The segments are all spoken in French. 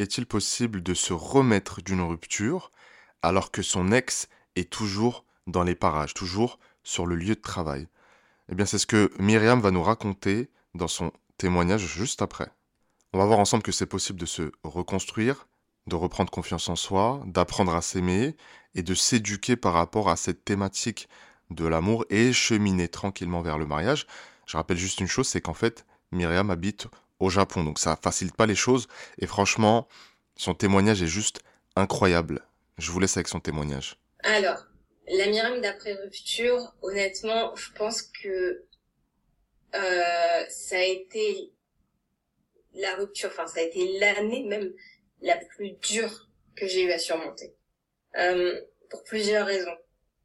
est-il possible de se remettre d'une rupture alors que son ex est toujours dans les parages, toujours sur le lieu de travail? Eh bien, c'est ce que Myriam va nous raconter dans son témoignage juste après. On va voir ensemble que c'est possible de se reconstruire, de reprendre confiance en soi, d'apprendre à s'aimer et de s'éduquer par rapport à cette thématique de l'amour et cheminer tranquillement vers le mariage. Je rappelle juste une chose, c'est qu'en fait, Myriam habite au Japon, donc ça facilite pas les choses. Et franchement, son témoignage est juste incroyable. Je vous laisse avec son témoignage. Alors, la Myriam d'après rupture, honnêtement, je pense que euh, ça a été la rupture, enfin ça a été l'année même la plus dure que j'ai eu à surmonter. Euh, pour plusieurs raisons.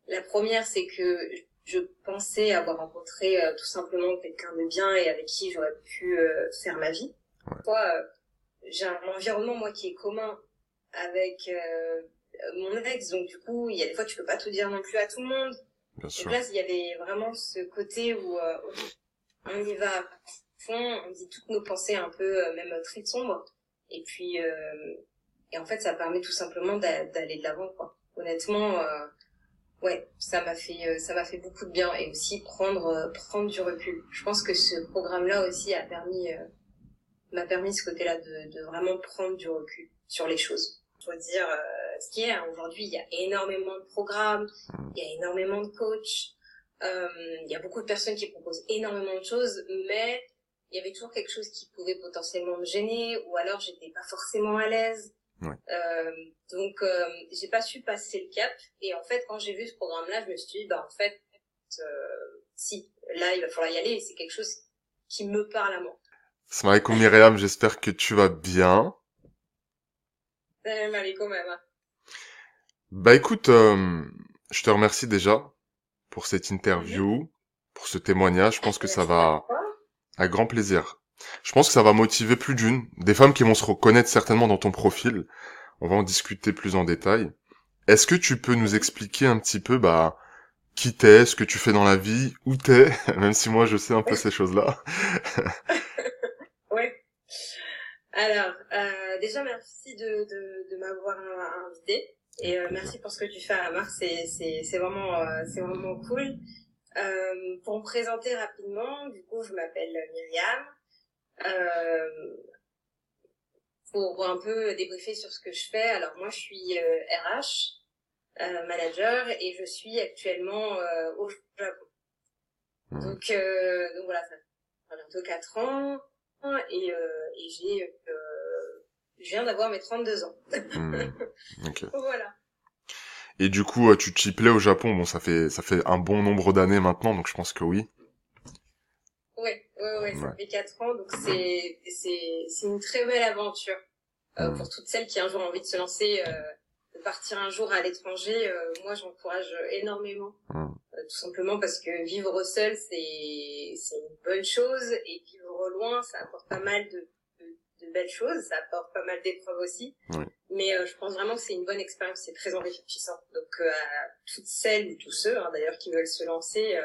La première, c'est que je pensais avoir rencontré euh, tout simplement quelqu'un de bien et avec qui j'aurais pu euh, faire ma vie. Ouais. Euh, j'ai un environnement moi qui est commun avec mon ex, donc du coup, il y a des fois tu peux pas tout dire non plus à tout le monde. Bien donc là, il y avait vraiment ce côté où on y va à fond, on dit toutes nos pensées un peu même très sombres, et puis et en fait, ça permet tout simplement d'aller de l'avant, quoi. Honnêtement ouais, ça m'a fait euh, ça m'a fait beaucoup de bien et aussi prendre euh, prendre du recul. Je pense que ce programme-là aussi a permis euh, m'a permis ce côté-là de, de vraiment prendre du recul sur les choses. Dois dire ce qui est hein, aujourd'hui, il y a énormément de programmes, il y a énormément de coachs, il y a beaucoup de personnes qui proposent énormément de choses, mais il y avait toujours quelque chose qui pouvait potentiellement me gêner ou alors j'étais pas forcément à l'aise euh, donc, euh, j'ai pas su passer le cap. Et en fait, quand j'ai vu ce programme-là, je me suis dit, bah en fait, euh, si, là, il va falloir y aller. C'est quelque chose qui me parle à moi. Salam alaikum Myriam, j'espère que tu vas bien. Salam alaikum même. Bah écoute, euh, je te remercie déjà pour cette interview, pour ce témoignage. Je pense que ça va... À grand plaisir. Je pense que ça va motiver plus d'une. Des femmes qui vont se reconnaître certainement dans ton profil. On va en discuter plus en détail. Est-ce que tu peux nous expliquer un petit peu, bah, qui t'es, ce que tu fais dans la vie, où t'es, même si moi je sais un peu ces choses-là? oui. Alors, euh, déjà merci de, de, de m'avoir invité et euh, merci pour ce que tu fais à Mars, c'est c'est vraiment euh, c'est vraiment cool. Euh, pour me présenter rapidement, du coup, je m'appelle Myriam. Euh, pour un peu débriefer sur ce que je fais. Alors moi, je suis RH, euh, euh, manager, et je suis actuellement au Japon. Mmh. Donc, donc voilà, ça fait bientôt 4 ans, et, et j'ai, je viens d'avoir mes 32 ans. Mmh. voilà. Et du coup, tu t'y plais au Japon. Bon, ça fait ça fait un bon nombre d'années maintenant, donc je pense que oui. Ouais, ouais, ça fait 4 ans, donc c'est, c'est, c'est une très belle aventure. Euh, mm. Pour toutes celles qui un jour ont envie de se lancer, euh, de partir un jour à l'étranger, euh, moi j'encourage énormément. Mm. Euh, tout simplement parce que vivre seul, c'est, c'est une bonne chose, et vivre loin, ça apporte pas mal de, de, belles choses, ça apporte pas mal d'épreuves aussi. Mais euh, je pense vraiment que c'est une bonne expérience, c'est très enrichissant. Donc à toutes celles ou tous ceux, hein, d'ailleurs, qui veulent se lancer,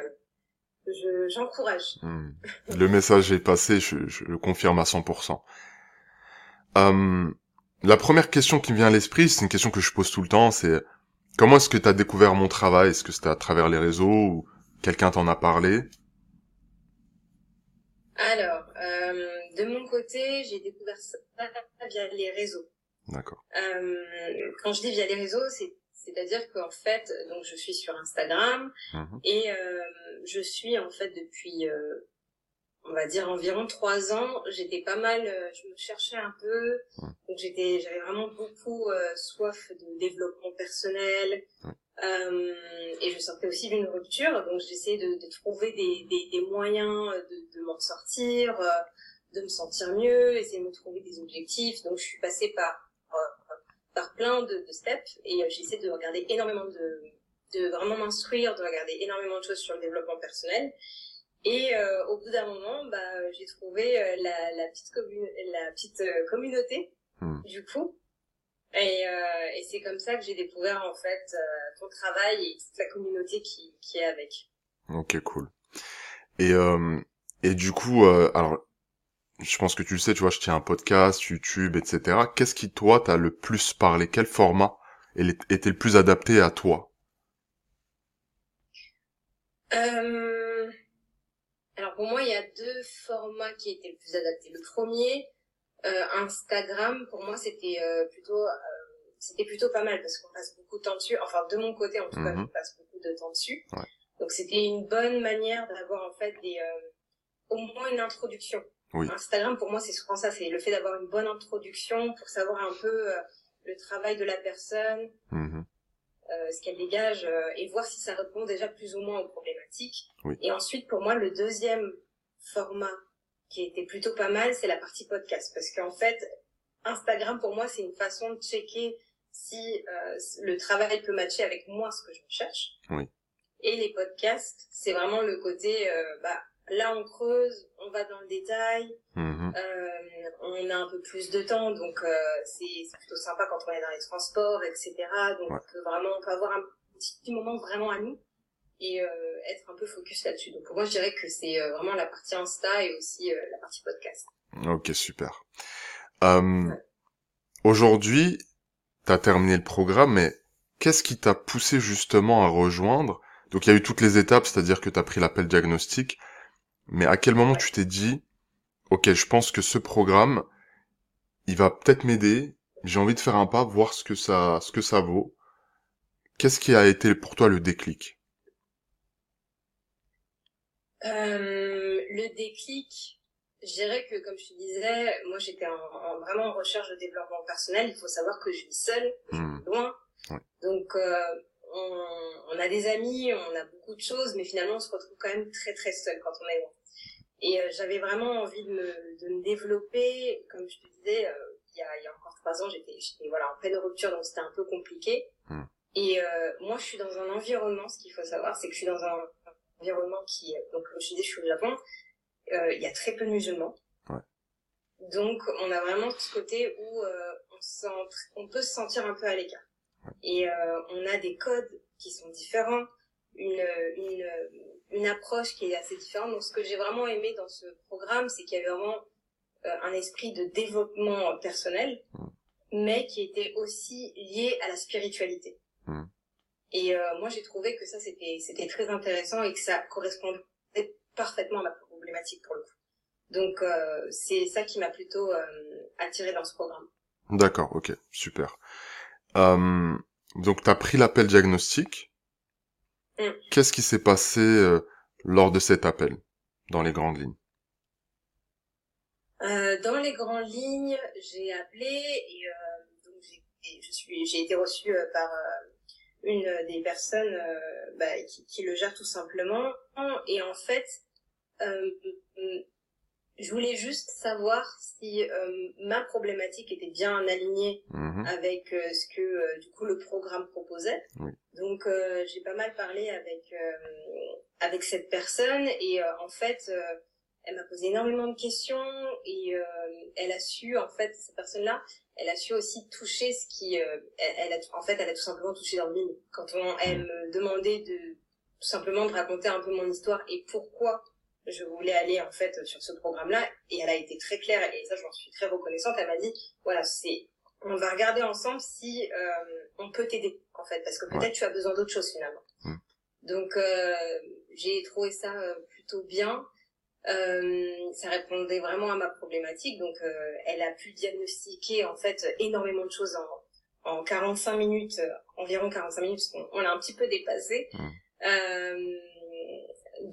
j'encourage. Hmm. Le message est passé, je, je le confirme à 100%. Euh, la première question qui me vient à l'esprit, c'est une question que je pose tout le temps, c'est comment est-ce que tu as découvert mon travail? Est-ce que c'était à travers les réseaux ou quelqu'un t'en a parlé? Alors, euh, de mon côté, j'ai découvert ça via les réseaux. D'accord. Euh, quand je dis via les réseaux, c'est c'est-à-dire qu'en fait, donc je suis sur Instagram mhm. et euh, je suis en fait depuis, euh, on va dire environ trois ans, j'étais pas mal, euh, je me cherchais un peu, donc j'étais, j'avais vraiment beaucoup soif de développement personnel et je sortais aussi d'une rupture, donc j'essayais de, de, trouver des, des, des moyens de, de m'en sortir, de me sentir mieux, essayer de me trouver des objectifs, donc je suis passée par par plein de, de steps et euh, j'essaie de regarder énormément de, de vraiment m'instruire, de regarder énormément de choses sur le développement personnel. Et euh, au bout d'un moment, bah, j'ai trouvé euh, la, la, petite, la petite communauté, hmm. du coup. Et, et c'est comme ça que j'ai découvert en fait ton travail et toute la communauté qui, qui est avec. Ok, cool. Et, et du coup, alors je pense que tu le sais, tu vois, je tiens un podcast, YouTube, etc. Qu'est-ce qui, toi, t'a le plus parlé? Quel format était le plus adapté à toi? Euh... Alors pour moi, il y a deux formats qui étaient le plus adaptés. Le premier, euh, Instagram, pour moi, c'était euh, plutôt euh, c'était plutôt pas mal parce qu'on passe beaucoup de temps dessus. Enfin, de mon côté, en tout cas, mhm. je passe beaucoup de temps dessus. Donc c'était une bonne manière d'avoir en fait des au moins une introduction. Instagram, pour moi, c'est souvent ça, c'est le fait d'avoir une bonne introduction pour savoir un peu le travail de la personne, mhm. euh, ce qu'elle dégage, euh, et voir si ça répond déjà plus ou moins aux problématiques. Et ensuite, pour moi, le deuxième format qui était plutôt pas mal, c'est la partie podcast. Parce qu'en fait, Instagram, pour moi, c'est une façon de checker si euh, le travail peut matcher avec moi, ce que je recherche. Oui. Et les podcasts, c'est vraiment le côté, bah, là on creuse, on va dans le détail, mhm. euh, on a un peu plus de temps, donc euh, c'est plutôt sympa quand on est dans les transports, etc. Donc on peut vraiment, on peut avoir un petit moment vraiment à nous et euh, être un peu focus là-dessus. Donc pour moi je dirais que c'est vraiment la partie Insta et aussi la partie podcast. Ok super. Aujourd'hui, tu as terminé le programme, mais qu'est-ce qui t'a poussé justement à rejoindre? Donc il y a eu toutes les étapes, c'est-à-dire que tu as pris l'appel diagnostic, mais à quel moment tu t'es dit, ok, je pense que ce programme, il va peut-être m'aider. J'ai envie de faire un pas, voir ce que ça, ce que ça vaut. Qu'est-ce qui a été pour toi le déclic? Euh, Le déclic, je dirais que comme je te disais, moi j'étais en, vraiment en recherche de développement personnel. Il faut savoir que je vis seule, je hmm. loin. Donc euh, on, on, a des amis, on a beaucoup de choses, mais finalement on se retrouve quand même très très seul quand on est loin. Et euh, j'avais vraiment envie de me, de me développer. Comme je te disais, euh, il, y a, il y a encore trois ans, j'étais voilà, en pleine rupture, donc c'était un peu compliqué. Hmm. Et euh, moi, je suis dans un environnement, ce qu'il faut savoir, c'est que je suis dans un environnement qui, donc comme je disais, je suis au Japon, il y a très peu de musulmans. Ouais. Donc, on a vraiment ce côté où on, sent, on peut se sentir un peu à l'écart. Et on a des codes qui sont différents, une, une, une approche qui est assez différente. Donc, ce que j'ai vraiment aimé dans ce programme, c'est qu'il y avait vraiment euh, un esprit de développement personnel, mm. mais qui était aussi lié à la spiritualité. Mm. Et euh, moi, j'ai trouvé que ça, c'était c'était très intéressant et que ça correspondait parfaitement à ma problématique pour le coup. Donc, euh, c'est ça qui m'a plutôt attiré dans ce programme. D'accord, ok, super. donc, tu as pris l'appel diagnostic. Mm. Qu'est-ce qui s'est passé euh, lors de cet appel, dans les grandes lignes? Euh, Dans les grandes lignes, j'ai appelé et euh, donc je suis, j'ai été reçue par une des personnes bah, qui, qui, le gère tout simplement. Et en fait, je voulais juste savoir si euh, ma problématique était bien alignée mhm. avec euh, ce que euh, du coup le programme proposait. Donc j'ai pas mal parlé avec avec cette personne et en fait elle m'a posé énormément de questions et elle a su en fait cette personne-là, elle a su aussi toucher ce qui elle, a en fait elle a tout simplement touché dans le mine quand on elle me demandait de tout simplement de raconter un peu mon histoire et pourquoi je voulais aller en fait sur ce programme-là et elle a été très claire et ça je m'en suis très reconnaissante. Elle m'a dit voilà c'est on va regarder ensemble si euh, on peut t'aider en fait parce que peut-être tu as besoin d'autre chose finalement. Donc euh, j'ai trouvé ça euh, plutôt bien. Euh, ça répondait vraiment à ma problématique donc euh, elle a pu diagnostiquer en fait énormément de choses en, en 45 minutes environ 45 minutes parce qu'on l'a un petit peu dépassé mm.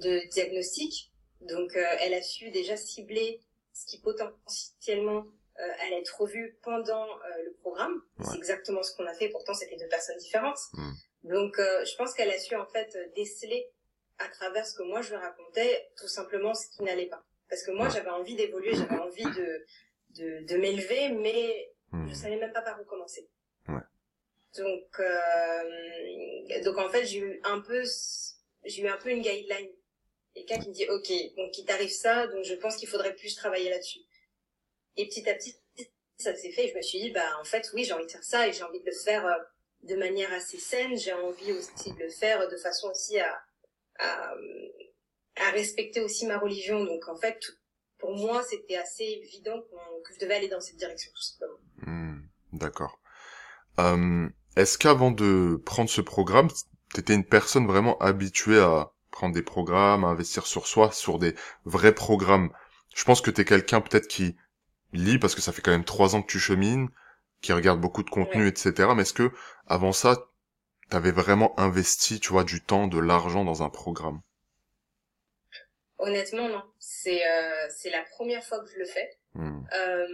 de diagnostic donc, euh, elle a su déjà cibler ce qui potentiellement euh, allait être revu pendant euh, le programme. C'est exactement ce qu'on a fait. Pourtant, c'était deux personnes différentes. Hmm. Donc, je pense qu'elle a su en fait déceler à travers ce que moi je lui racontais, tout simplement ce qui n'allait pas. Parce que moi, j'avais envie d'évoluer, j'avais envie de de, de m'élever, mais hmm. je savais même pas par où commencer. Ouais. Donc, donc en fait, j'ai eu un peu, j'ai eu un peu une guideline quelqu'un qui me dit ok donc il t'arrive ça donc je pense qu'il faudrait plus travailler là-dessus et petit à petit ça s'est fait et je me suis dit bah en fait oui j'ai envie de faire ça et j'ai envie de le faire euh, de manière assez saine j'ai envie aussi de le faire de façon aussi à, à, à respecter aussi ma religion donc en fait pour moi, c'était assez évident que je devais aller dans cette direction. Hmm, D'accord. Euh, Est-ce qu'avant de prendre ce programme, t'étais une personne vraiment habituée à prendre des programmes, à investir sur soi, sur des vrais programmes Je pense que t'es quelqu'un peut-être qui lit parce que ça fait quand même trois ans que tu chemines, qui regarde beaucoup de contenu, etc. Mais est-ce que avant ça, t'avais vraiment investi, tu vois, du temps, de l'argent dans un programme? Honnêtement, non. C'est euh, c'est la première fois que je le fais. Hmm. Euh,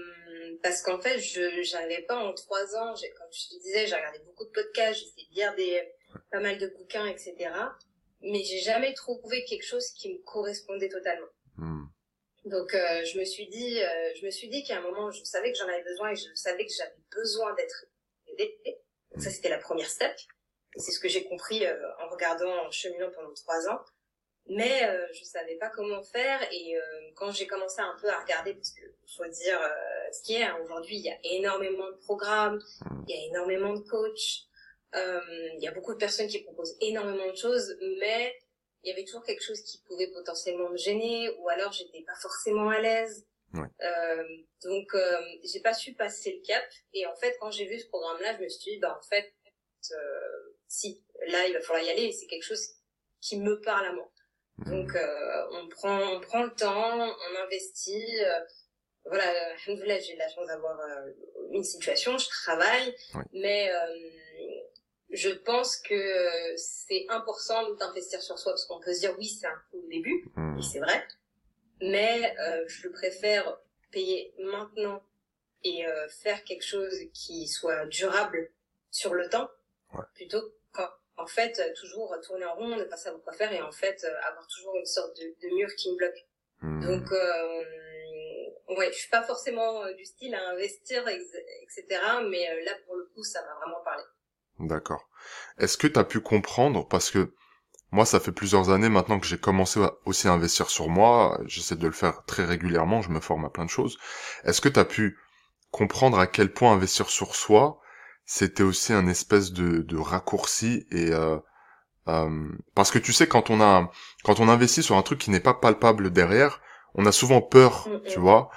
parce qu'en fait, je j'avais pas en trois ans, comme je te disais, j'ai regardé beaucoup de podcasts, j'ai essayé de lire des pas mal de bouquins, etc. Mais j'ai jamais trouvé quelque chose qui me correspondait totalement. Hmm. Donc euh, je me suis dit, euh, je me suis dit qu'à un moment, je savais que j'en avais besoin et je savais que j'avais besoin d'être aidée. Donc ça, c'était la première step. C'est ce que j'ai compris euh, en regardant, en cheminant pendant trois ans. Mais euh, je savais pas comment faire et euh, quand j'ai commencé un peu à regarder, parce que faut dire euh, ce qui est, hein, aujourd'hui il y a énormément de programmes, il y a énormément de coachs, il y a beaucoup de personnes qui proposent énormément de choses, mais il y avait toujours quelque chose qui pouvait potentiellement me gêner ou alors j'étais pas forcément à l'aise. Ouais. Euh, donc euh, j'ai pas su passer le cap et en fait quand j'ai vu ce programme là je me suis dit bah en fait euh, si là il va falloir y aller c'est quelque chose qui me parle à moi donc euh, on prend on prend le temps on investit euh, voilà j'ai la chance d'avoir euh, une situation je travaille Oui. mais euh, je pense que c'est important d'investir sur soi parce qu'on peut se dire oui c'est un coup au début Hmm. et c'est vrai. Mais euh, je préfère payer maintenant et euh, faire quelque chose qui soit durable sur le temps, Ouais. plutôt qu'en en fait toujours tourner en rond, ne pas savoir quoi faire et en fait euh, avoir toujours une sorte de, de mur qui me bloque. Hmm. Donc euh, ouais, je suis pas forcément euh, du style à investir, etc. Mais euh, là pour le coup, ça m'a vraiment parlé. D'accord. Est-ce que tu as pu comprendre, parce que moi, ça fait plusieurs années maintenant que j'ai commencé à- aussi à investir sur moi, j'essaie de le faire très régulièrement, je me forme à plein de choses. Est-ce que tu as pu comprendre à quel point investir sur soi, c'était aussi un espèce de, de raccourci et euh, euh, parce que tu sais quand on a quand on investit sur un truc qui n'est pas palpable derrière, on a souvent peur, Mm, mm. tu vois.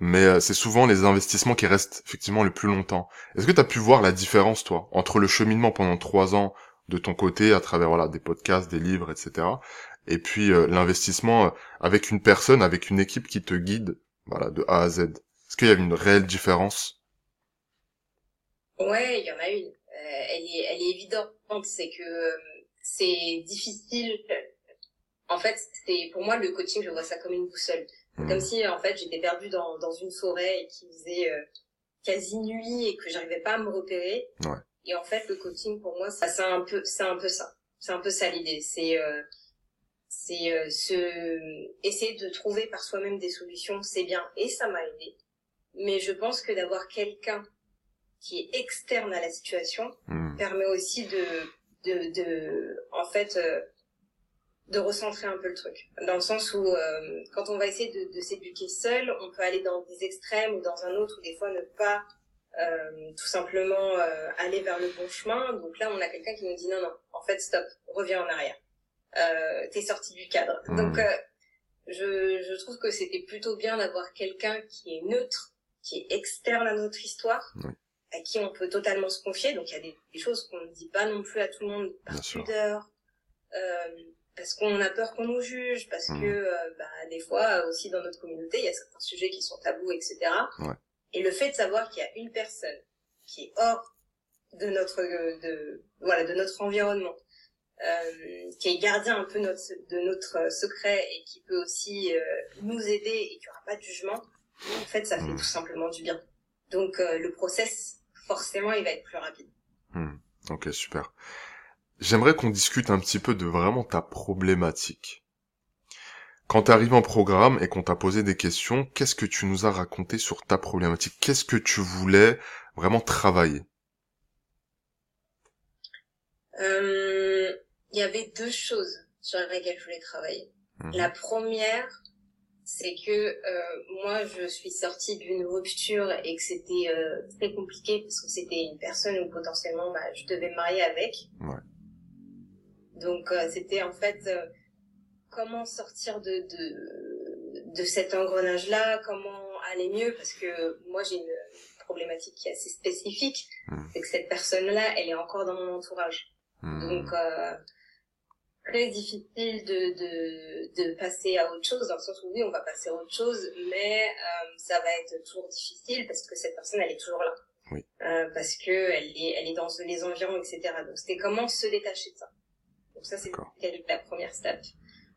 Mais euh, c'est souvent les investissements qui restent effectivement le plus longtemps. Est-ce que tu as pu voir la différence, toi, entre le cheminement pendant trois ans de ton côté, à travers voilà des podcasts, des livres, etc., et puis euh, l'investissement euh, avec une personne, avec une équipe qui te guide, voilà, de A à Z? Est-ce qu'il y a une réelle différence? Ouais, il y en a une. Euh, elle est, elle est évidente. C'est que euh, c'est difficile. En fait, c'est pour moi le coaching, je vois ça comme une boussole. Hmm. Comme si en fait j'étais perdue dans dans une forêt et qu'il faisait euh, quasi nuit et que j'arrivais pas à me repérer. Ouais. Et en fait, le coaching pour moi, ça c'est un peu, c'est un peu ça. C'est un peu ça l'idée. C'est euh, c'est euh, se essayer de trouver par soi-même des solutions, c'est bien et ça m'a aidé. Mais je pense que d'avoir quelqu'un qui est externe à la situation Hmm. permet aussi de de de en fait euh, de recentrer un peu le truc. Dans le sens où euh, quand on va essayer de, de s'éduquer seul on peut aller dans des extrêmes ou dans un autre ou des fois ne pas euh, tout simplement euh, aller vers le bon chemin. Donc là on a quelqu'un qui nous dit non non en fait stop reviens en arrière. Euh, t'es sorti du cadre. Mhm. donc euh, je je trouve que c'était plutôt bien d'avoir quelqu'un qui est neutre qui est externe à notre histoire à qui on peut totalement se confier. Donc il y a des, des choses qu'on ne dit pas non plus à tout le monde. Par Bien pudeur, euh, parce qu'on a peur qu'on nous juge, parce Mhm. que euh, bah, des fois euh, aussi dans notre communauté il y a certains sujets qui sont tabous, etc. Ouais. Et le fait de savoir qu'il y a une personne qui est hors de notre euh, de voilà de notre environnement, euh, qui est gardien un peu notre, de notre secret et qui peut aussi euh, nous aider et qu'il n'y aura pas de jugement, en fait ça fait Mhm. tout simplement du bien. Donc le process forcément il va être plus rapide. Hmm. Ok, super. J'aimerais qu'on discute un petit peu de vraiment ta problématique. Quand tu arrives en programme et qu'on t'a posé des questions, qu'est-ce que tu nous as raconté sur ta problématique? Qu'est-ce que tu voulais vraiment travailler? Euh, il y avait deux choses sur lesquelles je voulais travailler. Mhm. La première, c'est que euh, moi, je suis sortie d'une rupture et que c'était euh, très compliqué parce que c'était une personne où potentiellement bah, je devais me marier avec. Ouais. Donc euh, c'était en fait euh, comment sortir de, de de cet engrenage-là, comment aller mieux, parce que moi j'ai une problématique qui est assez spécifique, hmm. c'est que cette personne-là, elle est encore dans mon entourage. Hmm. Donc euh, très difficile de, de, de passer à autre chose, dans le sens où oui, on va passer à autre chose, mais euh, ça va être toujours difficile parce que cette personne, elle est toujours là. Oui. Euh, parce que elle est, elle est dans les environs, etc. Donc c'était comment se détacher de ça. Donc ça, c'est la première step.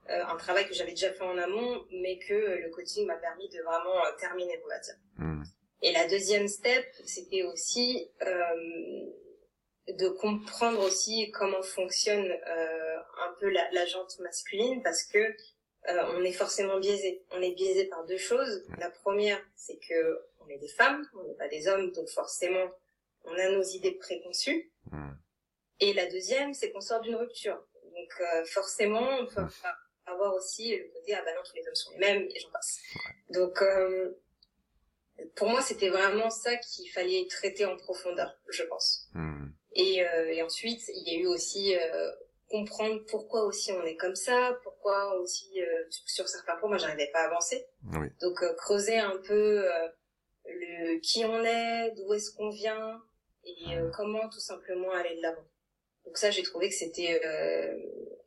Euh, un travail que j'avais déjà fait en amont, mais que le coaching m'a permis de vraiment euh, terminer, on va dire. Hmm. Et la deuxième step, c'était aussi euh, de comprendre aussi comment fonctionne euh, un peu la, la jante masculine, parce que euh, on est forcément biaisé. On est biaisé par deux choses. La première, c'est que on est des femmes, on n'est pas des hommes, donc forcément, on a nos idées préconçues. Hmm. Et la deuxième, c'est qu'on sort d'une rupture. Donc euh, forcément, on peut avoir aussi le côté ah bah non tous les hommes sont les mêmes et j'en passe. Donc euh, pour moi c'était vraiment ça qu'il fallait traiter en profondeur, je pense. Hmm. Et, euh, et ensuite il y a eu aussi comprendre pourquoi aussi on est comme ça, pourquoi aussi sur certains points moi j'arrivais pas à avancer. Oui. Donc creuser un peu le qui on est, d'où est-ce qu'on vient et hmm. comment tout simplement aller de l'avant. Donc ça j'ai trouvé que c'était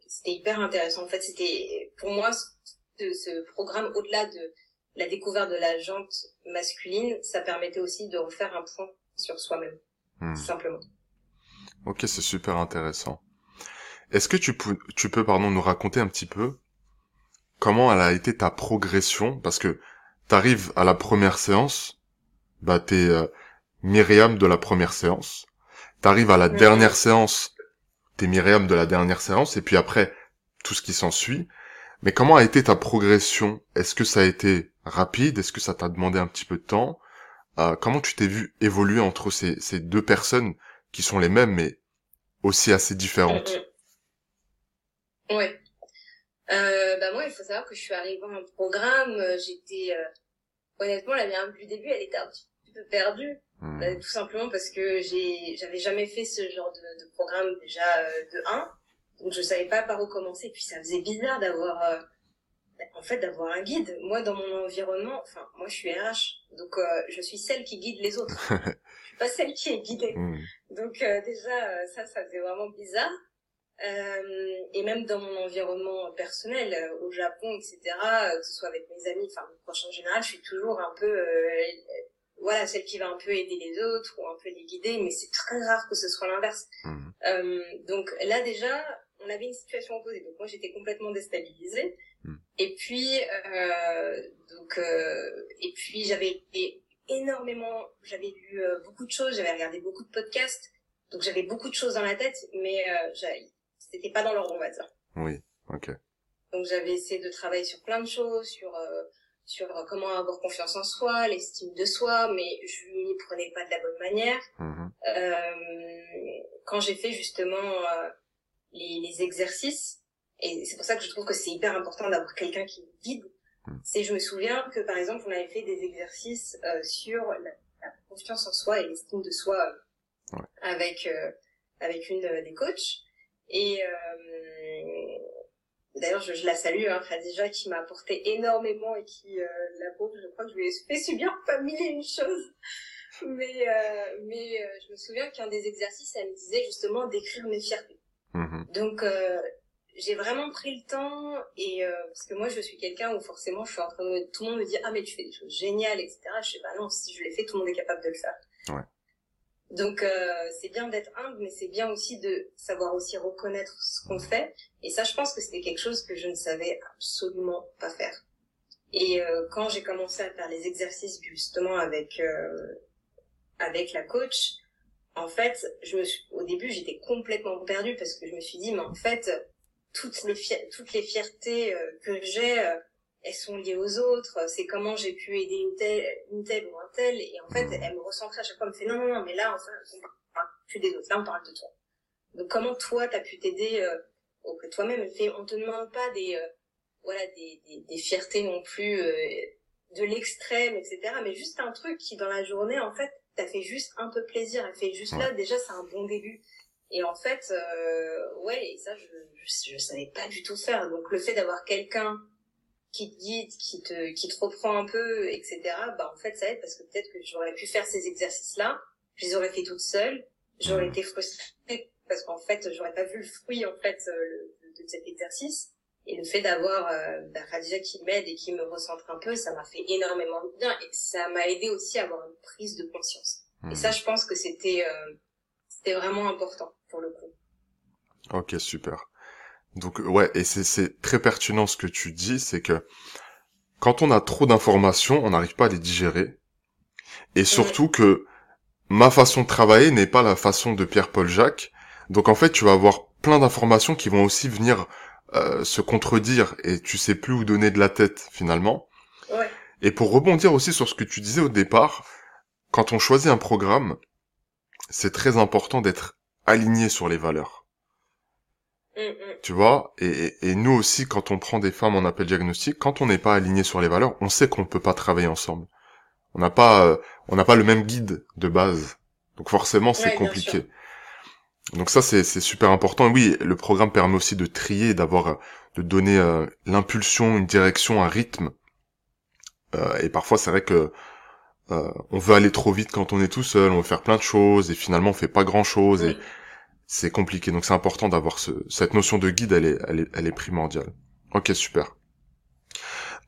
c'était hyper intéressant. En fait, c'était pour moi ce, ce programme au-delà de la découverte de la jante masculine, ça permettait aussi de refaire un point sur soi-même, hmm. simplement. Ok, c'est super intéressant. Est-ce que tu peux, tu peux pardon, nous raconter un petit peu comment elle a été ta progression? Parce que t'arrives à la première séance, bah t'es euh, Myriam de la première séance. T'arrives à la dernière séance, Myriam de la dernière séance, et puis après, tout ce qui s'ensuit. Mais comment a été ta progression? Est-ce que ça a été rapide? Est-ce que ça t'a demandé un petit peu de temps? Euh, Comment tu t'es vu évoluer entre ces, deux personnes qui sont les mêmes, mais aussi assez différentes? Mm, mm. Ouais. Euh, bah moi, il faut savoir que je suis arrivée en programme, euh, j'étais... Euh, honnêtement, la mienne du début, elle était un petit peu perdue. Bah, tout simplement parce que j'ai j'avais jamais fait ce genre de, de programme déjà euh, de 1 donc je savais pas par où commencer. Puis ça faisait bizarre d'avoir euh, en fait d'avoir un guide. Moi dans mon environnement enfin moi je suis RH donc euh, je suis celle qui guide les autres. Je suis pas celle qui est guidée. Hmm. donc déjà ça ça faisait vraiment bizarre. Et même dans mon environnement personnel au Japon etc que ce soit avec mes amis enfin mes proches en général je suis toujours un peu voilà celle qui va un peu aider les autres ou un peu les guider mais c'est très rare que ce soit l'inverse. Mmh. euh, donc là déjà on avait une situation opposée. Donc moi j'étais complètement déstabilisée. Mmh. et puis euh, donc euh, et puis j'avais énormément j'avais lu euh, beaucoup de choses j'avais regardé beaucoup de podcasts. Donc j'avais beaucoup de choses dans la tête mais euh, c'était pas dans l'ordre on va dire. Oui ok. Donc j'avais essayé de travailler sur plein de choses sur euh, sur comment avoir confiance en soi, l'estime de soi, mais je n'y prenais pas de la bonne manière. Mhm. Euh, quand j'ai fait justement euh, les, les, exercices, et c'est pour ça que je trouve que c'est hyper important d'avoir quelqu'un qui guide, mhm. c'est je me souviens que par exemple on avait fait des exercices euh, sur la, confiance en soi et l'estime de soi avec euh, avec une des coachs et D'ailleurs, je, je, la salue, hein, Khadija, qui m'a apporté énormément et qui, euh, la pauvre, je crois que je lui ai fait subir pas mille et une choses. Mais, euh, mais euh, je me souviens qu'un des exercices, elle me disait justement d'écrire mes fiertés. Mm-hmm. Donc, euh, j'ai vraiment pris le temps et euh, parce que moi, je suis quelqu'un où forcément, je suis en train de tout le monde me dit ah mais tu fais des choses géniales, etc. Je sais bah non, si je l'ai fait, tout le monde est capable de le faire. Ouais. Donc euh, c'est bien d'être humble, mais c'est bien aussi de savoir aussi reconnaître ce qu'on fait. Et ça, je pense que c'était quelque chose que je ne savais absolument pas faire. Et euh, quand j'ai commencé à faire les exercices justement avec euh, avec la coach, en fait, je me suis, au début j'étais complètement perdue parce que je me suis dit mais en fait toutes les toutes les fiertés que j'ai elles sont liées aux autres, c'est comment j'ai pu aider une telle, une telle ou un tel, et en fait, elle me recentrait à chaque fois, elle me fait non, non, non, mais là, enfin, on parle plus des autres, là, on parle de toi. Donc, comment toi, t'as pu t'aider, euh, auprès toi-même, elle fait, on te demande pas des, euh, voilà, des, des, des, fiertés non plus, euh, de l'extrême, etc., mais juste un truc qui, dans la journée, en fait, t'as fait juste un peu plaisir, elle fait juste là, déjà, c'est un bon début. Et en fait, euh, ouais, et ça, je, je, je savais pas du tout faire. Donc, le fait d'avoir quelqu'un qui te guide, qui te, qui te reprend un peu, etc., bah, en fait, ça aide parce que peut-être que j'aurais pu faire ces exercices-là, je les aurais fait toute seule, j'aurais été frustrée parce qu'en fait, j'aurais pas vu le fruit, en fait, euh, de, cet exercice. Et le fait d'avoir euh, bah, qui m'aide et qui me recentre un peu, ça m'a fait énormément de bien et ça m'a aidé aussi à avoir une prise de conscience. Et hmm. ça, je pense que c'était euh, c'était vraiment important pour le coup. Ok, super. Donc ouais, et c'est très pertinent ce que tu dis, c'est que quand on a trop d'informations, on n'arrive pas à les digérer. Et surtout que ma façon de travailler n'est pas la façon de Pierre-Paul Jacques. Donc en fait, tu vas avoir plein d'informations qui vont aussi venir euh, se contredire et tu sais plus où donner de la tête finalement. Ouais. Et pour rebondir aussi sur ce que tu disais au départ, quand on choisit un programme, c'est très important d'être aligné sur les valeurs. Mm, mm. Tu vois, et, et, nous aussi, quand on prend des femmes en appel diagnostic, quand on n'est pas aligné sur les valeurs, on sait qu'on ne peut pas travailler ensemble. On n'a pas, euh, on n'a pas le même guide de base, donc forcément c'est compliqué. Donc ça c'est super important. oui, le programme permet aussi de trier, d'avoir, de donner euh, l'impulsion, une direction, un rythme. Euh, et parfois c'est vrai que euh, on veut aller trop vite quand on est tout seul, on veut faire plein de choses et finalement on fait pas grand chose et c'est compliqué. Donc c'est important d'avoir ce, cette notion de guide, elle est, elle est, elle est primordiale. Ok, super.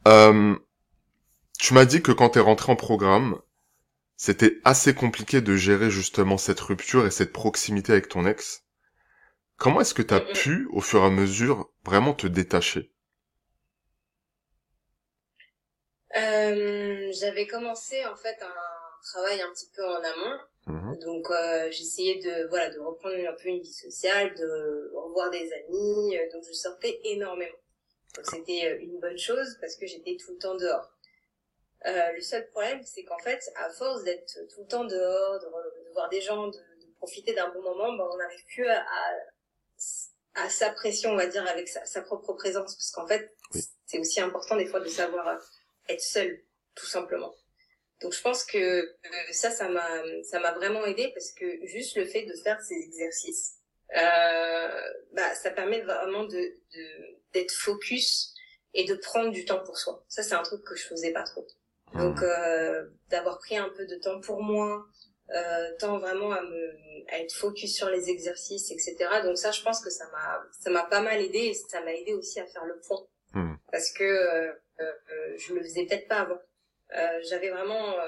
Euh, tu m'as dit que quand t'es rentré en programme, c'était assez compliqué de gérer justement cette rupture et cette proximité avec ton ex. Comment est-ce que t'as pu, au fur et à mesure, vraiment te détacher? Euh, J'avais commencé en fait un travail un petit peu en amont. Mhm. Donc euh, j'essayais de voilà de reprendre un peu une vie sociale, de revoir des amis. Euh, donc je sortais énormément. Donc c'était euh, une bonne chose parce que j'étais tout le temps dehors. Euh, le seul problème, c'est qu'en fait, à force d'être tout le temps dehors, de, voir des gens, de, profiter d'un bon moment, ben, on n'arrive plus à, à, s'apprécier, on va dire, avec sa, propre présence. Parce qu'en fait, c'est aussi important des fois de savoir être seul, tout simplement. Donc je pense que euh, ça, ça m'a, ça m'a vraiment aidé parce que juste le fait de faire ces exercices, euh, bah, ça permet vraiment de, d'être focus et de prendre du temps pour soi. Ça, c'est un truc que je faisais pas trop. Donc mmh. euh, d'avoir pris un peu de temps pour moi, euh, temps vraiment à me à être focus sur les exercices, etc. Donc ça, je pense que ça m'a ça m'a pas mal aidé et ça m'a aidé aussi à faire le point mmh. parce que euh, euh, je le faisais peut-être pas avant. Euh, j'avais vraiment euh,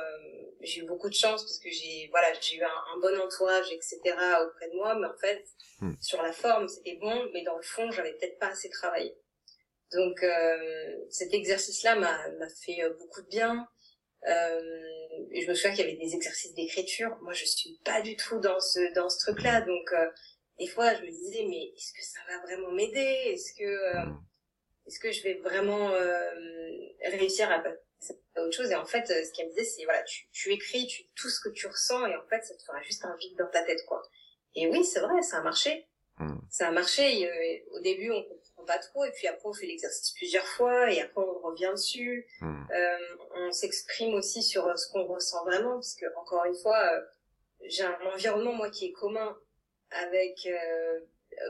j'ai eu beaucoup de chance parce que j'ai voilà j'ai eu un, un, bon entourage etc auprès de moi mais en fait mmh. sur la forme c'était bon mais dans le fond j'avais peut-être pas assez travaillé donc euh, cet exercice-là m'a m'a fait beaucoup de bien. Euh, je me souviens qu'il y avait des exercices d'écriture. Moi, je suis pas du tout dans ce dans ce truc-là, donc euh, des fois, je me disais mais est-ce que ça va vraiment m'aider? Est-ce que euh, mm. est-ce que je vais vraiment euh, réussir à autre chose Et en fait, ce qu'elle me disait, c'est voilà, tu, tu écris, tu tout ce que tu ressens, et en fait, ça te fera juste un vide dans ta tête, quoi. Et oui, c'est vrai, ça a marché. Mm. Ça a marché. au début, on pas trop et puis après on fait l'exercice plusieurs fois et après on revient dessus hmm. euh, on s'exprime aussi sur euh, ce qu'on ressent vraiment parce que encore une fois euh, j'ai un environnement moi qui est commun avec euh,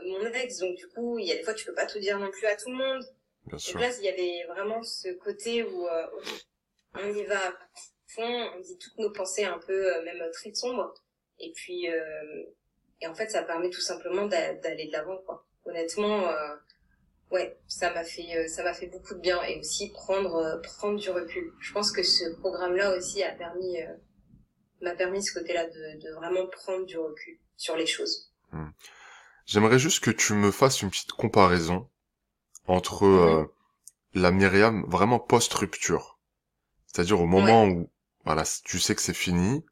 mon ex donc du coup il y a des fois tu peux pas tout dire non plus à tout le monde Bien donc là il y avait vraiment ce côté où on y va à fond on dit toutes nos pensées un peu même très sombres et puis et en fait ça permet tout simplement d'aller de l'avant quoi honnêtement ouais, ça m'a fait euh, ça m'a fait beaucoup de bien et aussi prendre euh, prendre du recul. Je pense que ce programme-là aussi a permis euh, m'a permis ce côté-là de, de vraiment prendre du recul sur les choses. Hmm. J'aimerais juste que tu me fasses une petite comparaison entre la Myriam vraiment post-rupture, c'est-à-dire au moment où voilà, tu sais que c'est fini,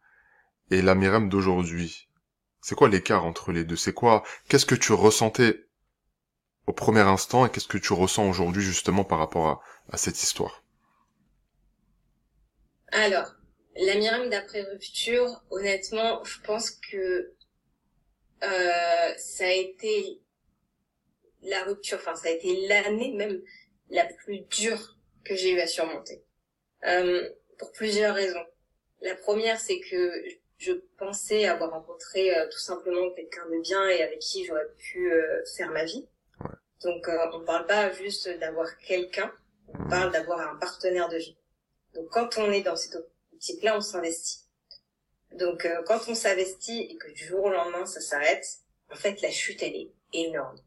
et la Myriam d'aujourd'hui. C'est quoi l'écart entre les deux? C'est quoi Qu'est-ce que tu ressentais au premier instant et qu'est-ce que tu ressens aujourd'hui justement par rapport à, cette histoire? Alors, la Myriam d'après rupture, honnêtement, je pense que euh, ça a été la rupture, enfin ça a été l'année même la plus dure que j'ai eu à surmonter. Euh, pour plusieurs raisons. La première, c'est que je pensais avoir rencontré euh, tout simplement quelqu'un de bien et avec qui j'aurais pu faire ma vie. Donc, euh, on ne parle pas juste d'avoir quelqu'un, On parle d'avoir un partenaire de vie. Donc quand on est dans cette optique-là, on s'investit. Donc euh, quand on s'investit et que du jour au lendemain ça s'arrête, en fait la chute elle est énorme.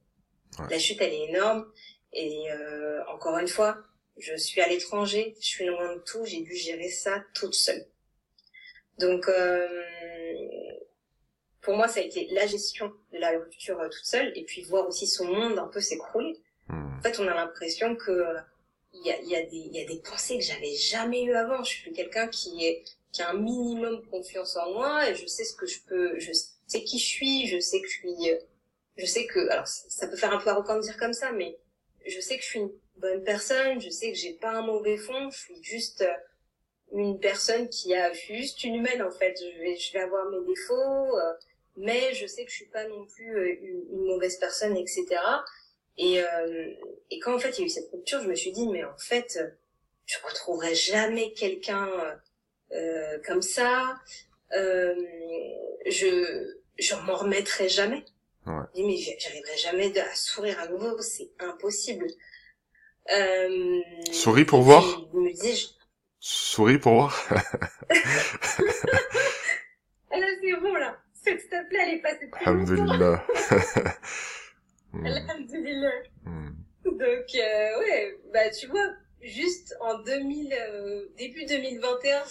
La chute elle est énorme et euh, encore une fois, je suis à l'étranger, je suis loin de tout, j'ai dû gérer ça toute seule. Donc euh, pour moi ça a été la gestion de la rupture toute seule et puis voir aussi son monde un peu s'écrouler. Hmm. En fait on a l'impression que il y a, y, a des, y a des pensées que j'avais jamais eues avant. Je suis quelqu'un qui est qui a un minimum de confiance en moi et je sais ce que je peux, je sais qui je suis, je sais que je suis, je sais que, alors ça peut faire un peu arrogant de dire comme ça, mais je sais que je suis une bonne personne, je sais que j'ai pas un mauvais fond, je suis juste euh, une personne qui a juste une humaine en fait. Je vais, je vais avoir mes défauts, euh, mais je sais que je suis pas non plus euh, une, mauvaise personne, etc. Et, et quand en fait il y a eu cette rupture, je me suis dit mais en fait je retrouverai jamais quelqu'un euh, comme ça. Euh, je je m'en remettrai jamais. Ouais. Mais j'arriverai jamais à sourire à nouveau, c'est impossible. Euh, Souris pour voir? Me dis, Souris pour voir? ah là c'est bon là. Cette step là elle est passée depuis Alhamdulillah. Alhamdulillah. Hmm. Donc euh, ouais, bah tu vois, juste en 2000, euh, début 2021,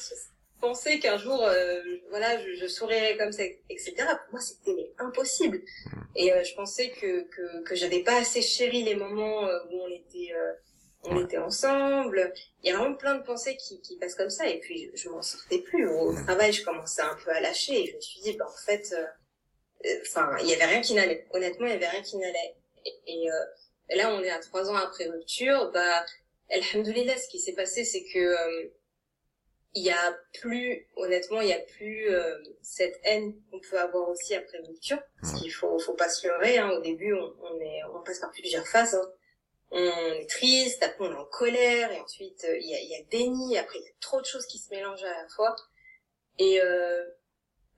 penser qu'un jour, euh, voilà, je, je, sourirais comme ça, etc. Pour moi, c'était impossible. Hmm. Et euh, je pensais que que, que j'avais pas assez chéri les moments où on était on était ensemble. Il y a vraiment plein de pensées qui, qui passent comme ça. Et puis, je, je m'en sortais plus. Au hmm. travail, je commençais un peu à lâcher. Et je me suis dit, bah, en fait, enfin, il y avait rien qui n'allait. Honnêtement, il y avait rien qui n'allait. Et, et là, on est à trois ans après rupture. Bah, Alhamdoulilah, ce qui s'est passé, c'est que euh, il y a plus, honnêtement, il y a plus euh, cette haine qu'on peut avoir aussi après rupture. Parce qu'il faut, faut pas se leurrer. Hein. Au début, on, on, est, on passe par plusieurs phases. Hein. On est triste, après on est en colère, et ensuite euh, il y, a, y a déni. Après, il y a trop de choses qui se mélangent à la fois. Et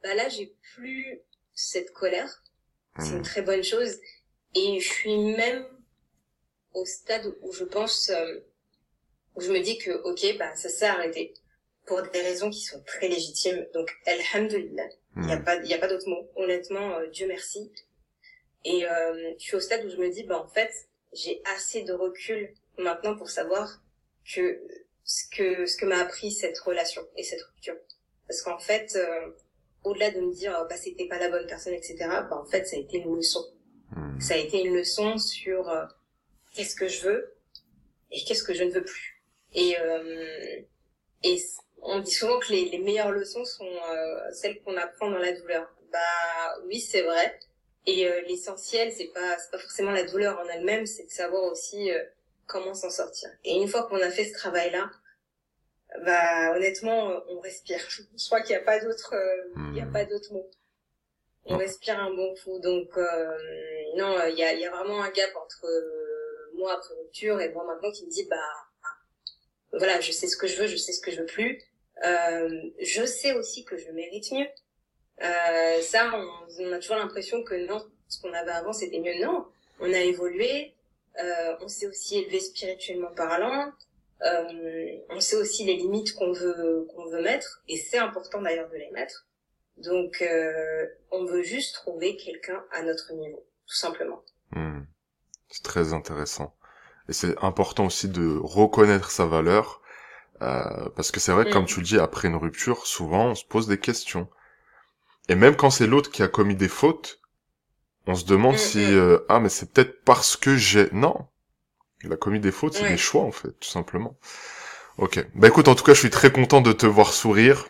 bah là, j'ai plus cette colère. C'est une très bonne chose. Et je suis même au stade où je pense où je me dis que, ok, bah, ça s'est arrêté pour des raisons qui sont très légitimes. Donc, alhamdulillah. Il n'y a hmm. pas, y a pas d'autre mot. Honnêtement, euh, Dieu merci. Et euh, je suis au stade où je me dis, bah, en fait, j'ai assez de recul maintenant pour savoir que ce que, ce que m'a appris cette relation et cette rupture. Parce qu'en fait, euh, au-delà de me dire, bah, c'était pas la bonne personne, etc., bah, en fait, ça a été une leçon. Hmm. Ça a été une leçon sur euh, qu'est-ce que je veux et qu'est-ce que je ne veux plus. Et, euh, et on dit souvent que les, les meilleures leçons sont euh, celles qu'on apprend dans la douleur. Bah oui, c'est vrai. Et euh, l'essentiel, c'est pas c'est pas forcément la douleur en elle-même, c'est de savoir aussi euh, comment s'en sortir. Et une fois qu'on a fait ce travail-là, bah honnêtement, on respire. Je crois qu'il n'y a pas d'autre il y a hmm. pas d'autre mot. On respire un bon coup. Donc non, il y a il y a vraiment un gap entre moi après rupture et moi maintenant qui me dit bah voilà, je sais ce que je veux, je sais ce que je veux plus. Euh, je sais aussi que je mérite mieux. Euh, ça, on, a toujours l'impression que non, ce qu'on avait avant, c'était mieux. Non, on a évolué. Euh, on s'est aussi élevé spirituellement parlant. On sait aussi les limites qu'on veut qu'on veut mettre, et c'est important d'ailleurs de les mettre. Donc, euh, on veut juste trouver quelqu'un à notre niveau, tout simplement. Hmm. C'est très intéressant. Et c'est important aussi de reconnaître sa valeur, euh, parce que c'est vrai, comme mm. tu le dis, après une rupture, souvent on se pose des questions. Et même quand c'est l'autre qui a commis des fautes, on se demande mm, si mm. euh, ah mais c'est peut-être parce que j'ai non, il a commis des fautes, c'est des choix en fait, tout simplement. Ok. Bah écoute, en tout cas, je suis très content de te voir sourire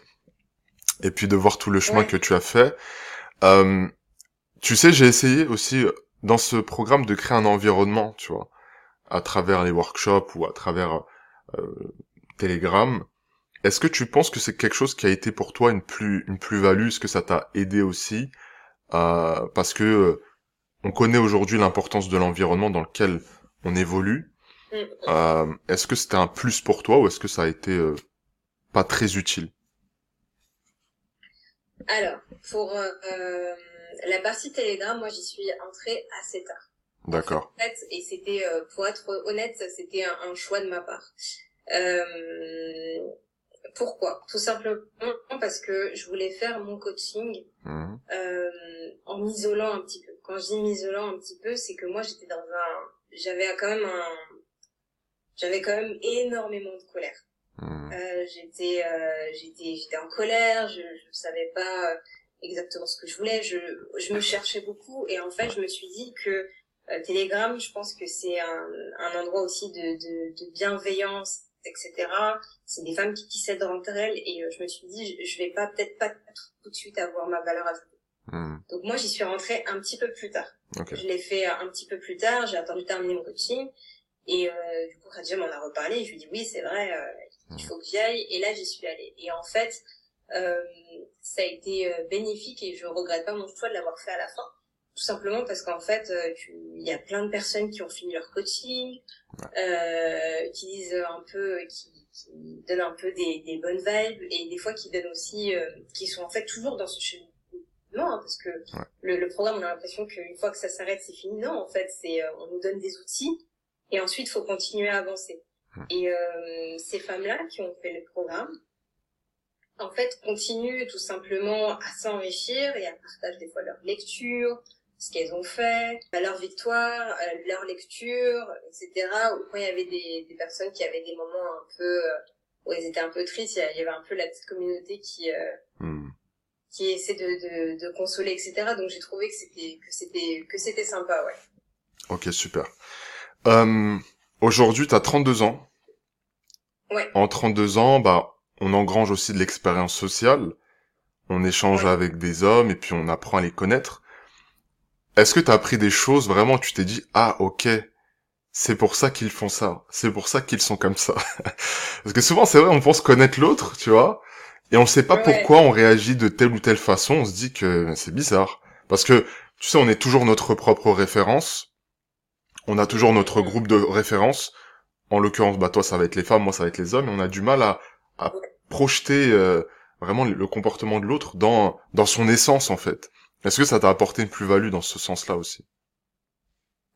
et puis de voir tout le chemin que tu as fait. Euh, tu sais, j'ai essayé aussi dans ce programme de créer un environnement, tu vois à travers les workshops ou à travers euh, Telegram. Est-ce que tu penses que c'est quelque chose qui a été pour toi une plus une plus-value? Est-ce que ça t'a aidé aussi euh, Parce que euh, on connaît aujourd'hui l'importance de l'environnement dans lequel on évolue. Mm. Euh, est-ce que c'était un plus pour toi ou est-ce que ça a été euh, pas très utile? Alors, pour la partie Telegram, moi j'y suis entrée assez tard. D'accord. En fait, et c'était, euh, pour être honnête, c'était un, un, choix de ma part. Euh, pourquoi? Tout simplement parce que je voulais faire mon coaching Mhm. euh, en m'isolant un petit peu. Quand je dis m'isolant un petit peu, c'est que moi j'étais dans un, j'avais quand même un, j'avais quand même énormément de colère. Mhm. Euh, j'étais, euh, j'étais, j'étais en colère. Je, je savais pas exactement ce que je voulais. Je, je me cherchais beaucoup et en fait je me suis dit que Telegram, je pense que c'est un, un endroit aussi de, de, de bienveillance, etc. C'est des femmes qui, qui s'aident entre elles et euh, je me suis dit, je, je vais pas peut-être pas tout de suite avoir ma valeur ajoutée. Mhm. Donc moi j'y suis rentrée un petit peu plus tard. Je l'ai fait un petit peu plus tard. J'ai attendu de terminer mon coaching et euh, du coup Khadija m'en a reparlé. Et je lui ai dit oui c'est vrai, euh, il faut que j'y aille. Et là j'y suis allée. Et en fait euh, ça a été euh, bénéfique et je regrette pas mon choix de l'avoir fait à la fin. Tout simplement parce qu'en fait, euh, il y a plein de personnes qui ont fini leur coaching, euh, qui disent un peu, qui, qui donnent un peu des, des bonnes vibes et des fois qui donnent aussi, euh, qui sont en fait toujours dans ce cheminement, hein, parce que le, le programme, on a l'impression qu'une fois que ça s'arrête, c'est fini. Non, en fait, c'est, euh, on nous donne des outils et ensuite, faut continuer à avancer. Et euh, ces femmes-là qui ont fait le programme, en fait, continuent tout simplement à s'enrichir et à partager des fois leur lecture, ce qu'elles ont fait, leur victoire, leur lecture, etc. Ou quand il y avait des, des personnes qui avaient des moments un peu euh, où elles étaient un peu tristes, il y avait un peu la petite communauté qui euh, Mhm. qui essaie de, de, de consoler, etc. Donc j'ai trouvé que c'était que c'était que c'était sympa, ouais. Ok, super. Euh, Aujourd'hui, tu as 32 ans. Ouais. En 32 ans, bah, on engrange aussi de l'expérience sociale. On échange Ouais. avec des hommes et puis on apprend à les connaître. Est-ce que tu as appris des choses vraiment, tu t'es dit, ah, ok, c'est pour ça qu'ils font ça. C'est pour ça qu'ils sont comme ça. Parce que souvent, c'est vrai, on pense connaître l'autre, tu vois. Et on sait pas Ouais. pourquoi on réagit de telle ou telle façon. On se dit que c'est bizarre. Parce que, tu sais, on est toujours notre propre référence. On a toujours notre groupe de référence. En l'occurrence, bah toi, ça va être les femmes, moi, ça va être les hommes. Et on a du mal à, à projeter euh, vraiment le le comportement de l'autre dans dans son essence, en fait. Est-ce que ça t'a apporté une plus-value dans ce sens-là aussi?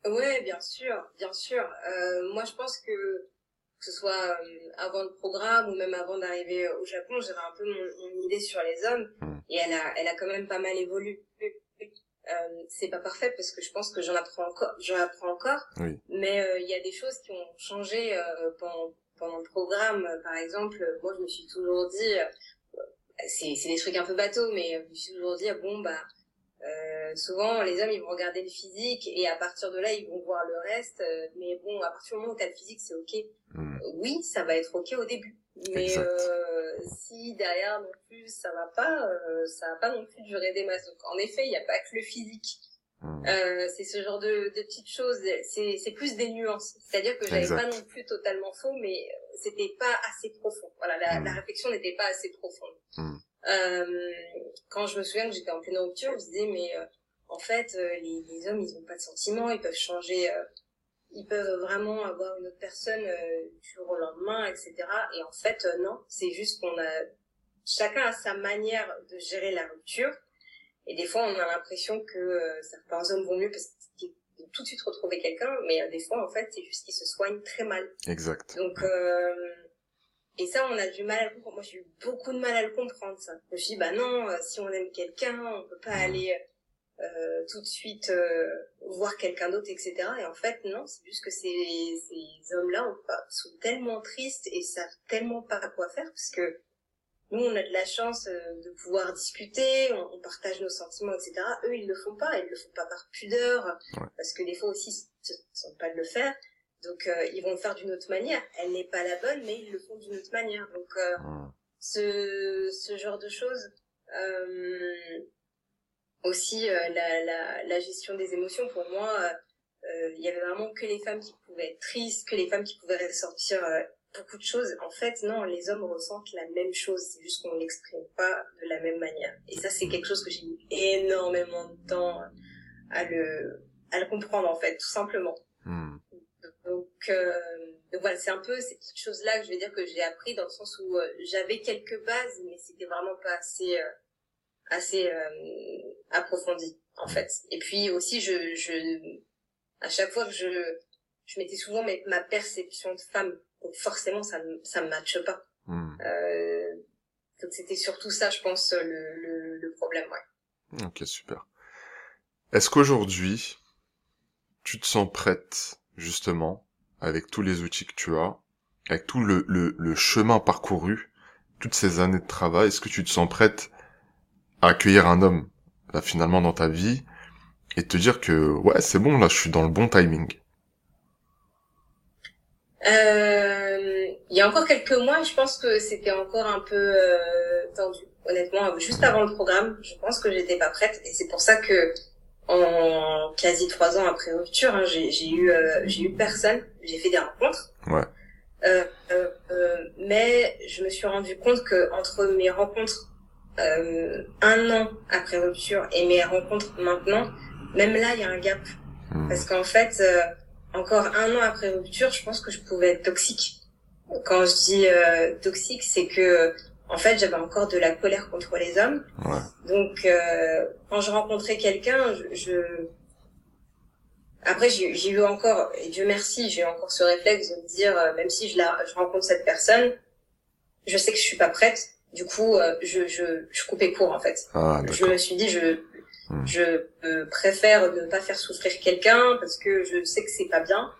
Ouais, bien sûr, bien sûr. Euh, moi, je pense que que ce soit euh, avant le programme ou même avant d'arriver au Japon, j'avais un peu mon, mon idée sur les hommes Mm. et elle a, elle a quand même pas mal évolué. Euh, c'est pas parfait parce que je pense que j'en apprends encore, j'en apprends encore. Oui. Mais euh, il y a des choses qui ont changé euh, pendant, pendant le programme. Par exemple, moi, je me suis toujours dit, c'est c'est des trucs un peu bateaux, mais je me suis toujours dit, bon, bah, euh, souvent, les hommes, ils vont regarder le physique et à partir de là, ils vont voir le reste. euh, mais bon, à partir du moment où t'as le physique, c'est ok. Hmm. Oui, ça va être ok au début. Mais euh, si derrière non plus ça va pas, euh, ça va pas non plus durer des masses. Donc en effet, il n'y a pas que le physique. Hmm. Euh, c'est ce genre de, de petites choses. C'est c'est plus des nuances. C'est-à-dire que j'avais Exact. pas non plus totalement faux, mais c'était pas assez profond. Voilà, la, la réflexion n'était pas assez profonde. Euh, quand je me souviens que j'étais en pleine rupture, je disais mais euh, en fait euh, les, les hommes ils ont pas de sentiments, ils peuvent changer, euh, ils peuvent vraiment avoir une autre personne euh, du jour au lendemain, etc. Et en fait non, c'est juste qu'on a chacun a sa manière de gérer la rupture. Et des fois, on a l'impression que euh, certains hommes vont mieux parce qu'ils vont tout de suite retrouver quelqu'un, mais euh, des fois, en fait, c'est juste qu'ils se soignent très mal. Exact. Donc, euh, et ça, on a du mal à le comprendre. Moi, j'ai eu beaucoup de mal à le comprendre, ça. Je me suis dit, bah non, euh, si on aime quelqu'un, on peut pas aller euh, tout de suite euh, voir quelqu'un d'autre, etc. Et en fait, non, c'est juste que ces, ces hommes-là sont tellement tristes et savent tellement pas quoi faire parce que nous, on a de la chance euh, de pouvoir discuter, on, on partage nos sentiments, etc. Eux, ils le font pas, ils le font pas par pudeur, Ouais. parce que des fois aussi, ils ne sont pas de le faire. Donc, euh, ils vont le faire d'une autre manière. Elle n'est pas la bonne, mais ils le font d'une autre manière. Donc, euh, Hmm. ce, ce genre de choses. Euh, aussi, euh, la, la, la gestion des émotions, pour moi, euh, euh, il y avait vraiment que les femmes qui pouvaient être tristes, que les femmes qui pouvaient ressortir beaucoup de choses. En fait, non, les hommes ressentent la même chose, c'est juste qu'on l'exprime pas de la même manière. Et ça, c'est quelque chose que j'ai mis énormément de temps à le, à le comprendre, en fait, tout simplement. Hmm. Donc, euh, donc voilà, c'est un peu ces petites choses-là que je vais dire que j'ai appris dans le sens où euh, j'avais quelques bases, mais c'était vraiment pas assez, euh, assez euh, approfondi en fait. Et puis aussi, je, je à chaque fois que je, je mettais souvent ma perception de femme. Donc forcément, ça ne ça me matche pas. Hmm. Euh, donc c'était surtout ça, je pense, le, le, le problème, ouais. Ok, super. Est-ce qu'aujourd'hui, tu te sens prête, justement, avec tous les outils que tu as, avec tout le, le, le chemin parcouru, toutes ces années de travail, est-ce que tu te sens prête à accueillir un homme, là, finalement, dans ta vie, et te dire que, ouais, c'est bon, là, je suis dans le bon timing? Euh, Il y a encore quelques mois, je pense que c'était encore un peu euh, tendu. Honnêtement, juste avant le programme, je pense que j'étais pas prête, et c'est pour ça que en quasi trois ans après rupture, hein, j'ai eu euh, j'ai eu personne. J'ai fait des rencontres. Ouais. Euh, euh, euh, mais je me suis rendu compte que entre mes rencontres euh, un an après rupture et mes rencontres maintenant, même là il y a un gap. Hmm. Parce qu'en fait, euh, encore un an après rupture, je pense que je pouvais être toxique. Quand je dis toxique, c'est que en fait, j'avais encore de la colère contre les hommes. Donc, euh, quand je rencontrais quelqu'un, je, après j'ai eu encore, et Dieu merci, j'ai eu encore ce réflexe de me dire, euh, même si je, la, je rencontre cette personne, je sais que je suis pas prête. Du coup, euh, je, je, je coupais court en fait. Ah, je me suis dit, je, hmm. je préfère ne pas faire souffrir quelqu'un parce que je sais que c'est pas bien.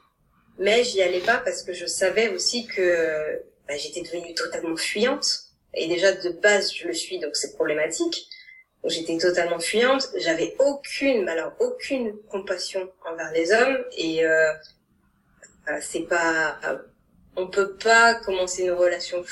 Mais j'y allais pas parce que je savais aussi que bah, j'étais devenue totalement fuyante et déjà, de base, je le suis, donc c'est problématique. J'étais totalement fuyante. J'avais aucune, alors aucune compassion envers les hommes. Et euh, euh c'est pas, on peut pas commencer une relation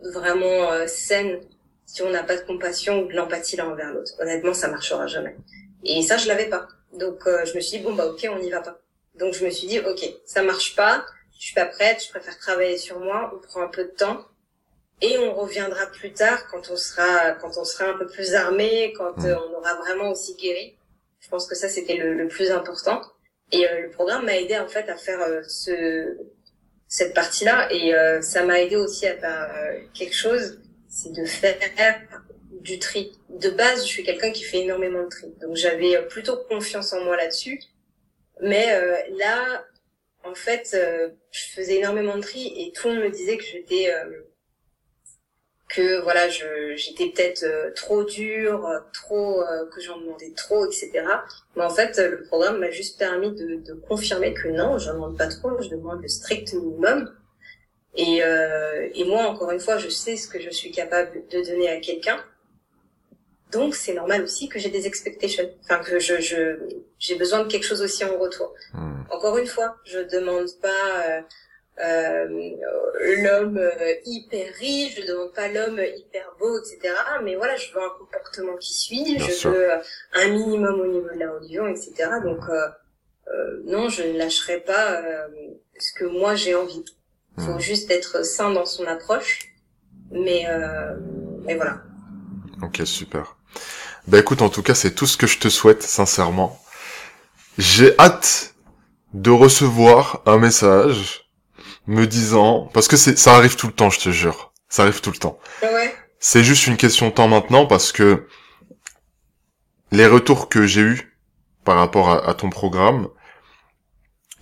vraiment euh, saine si on n'a pas de compassion ou de l'empathie l'un envers l'autre. Honnêtement, ça marchera jamais. Et ça, je l'avais pas. Donc euh, je me suis dit bon bah ok, on n'y va pas. Donc je me suis dit ok, ça marche pas. Je suis pas prête. Je préfère travailler sur moi. On prend un peu de temps et on reviendra plus tard quand on sera quand on sera un peu plus armé, quand mm. euh, on aura vraiment aussi guéri. Je pense que ça c'était le, le, plus important. Et euh, le programme m'a aidé en fait à faire euh, ce cette partie-là et ça m'a aidé aussi à faire quelque chose, c'est de faire du tri. De base, je suis quelqu'un qui fait énormément de tri, donc j'avais plutôt confiance en moi là-dessus. Mais là, en fait, je faisais énormément de tri et tout le monde me disait que j'étais que voilà je j'étais peut-être euh, trop dure euh, trop euh, que j'en demandais trop etc mais en fait le programme m'a juste permis de, de confirmer que non je demande pas trop je demande le strict minimum. Et et moi encore une fois je sais ce que je suis capable de donner à quelqu'un. Donc c'est normal aussi que j'ai des expectations. Enfin que je je j'ai besoin de quelque chose aussi en retour. Hmm. encore une fois je demande pas euh, l'homme euh, hyper riche, je demande pas l'homme hyper beau, etc. Mais voilà, je veux un comportement qui suit, je veux un minimum au niveau de la religion, etc. Donc euh, euh, non, je ne lâcherai pas ce que moi j'ai envie. Il faut hmm. juste être sain dans son approche. Mais, mais voilà. Ok, super. Bah écoute, en tout cas, c'est tout ce que je te souhaite, sincèrement. J'ai hâte de recevoir un message me disant, parce que c'est, ça arrive tout le temps, je te jure, ça arrive tout le temps. Ouais? C'est juste une question de temps maintenant parce que les retours que j'ai eus par rapport à, ton programme,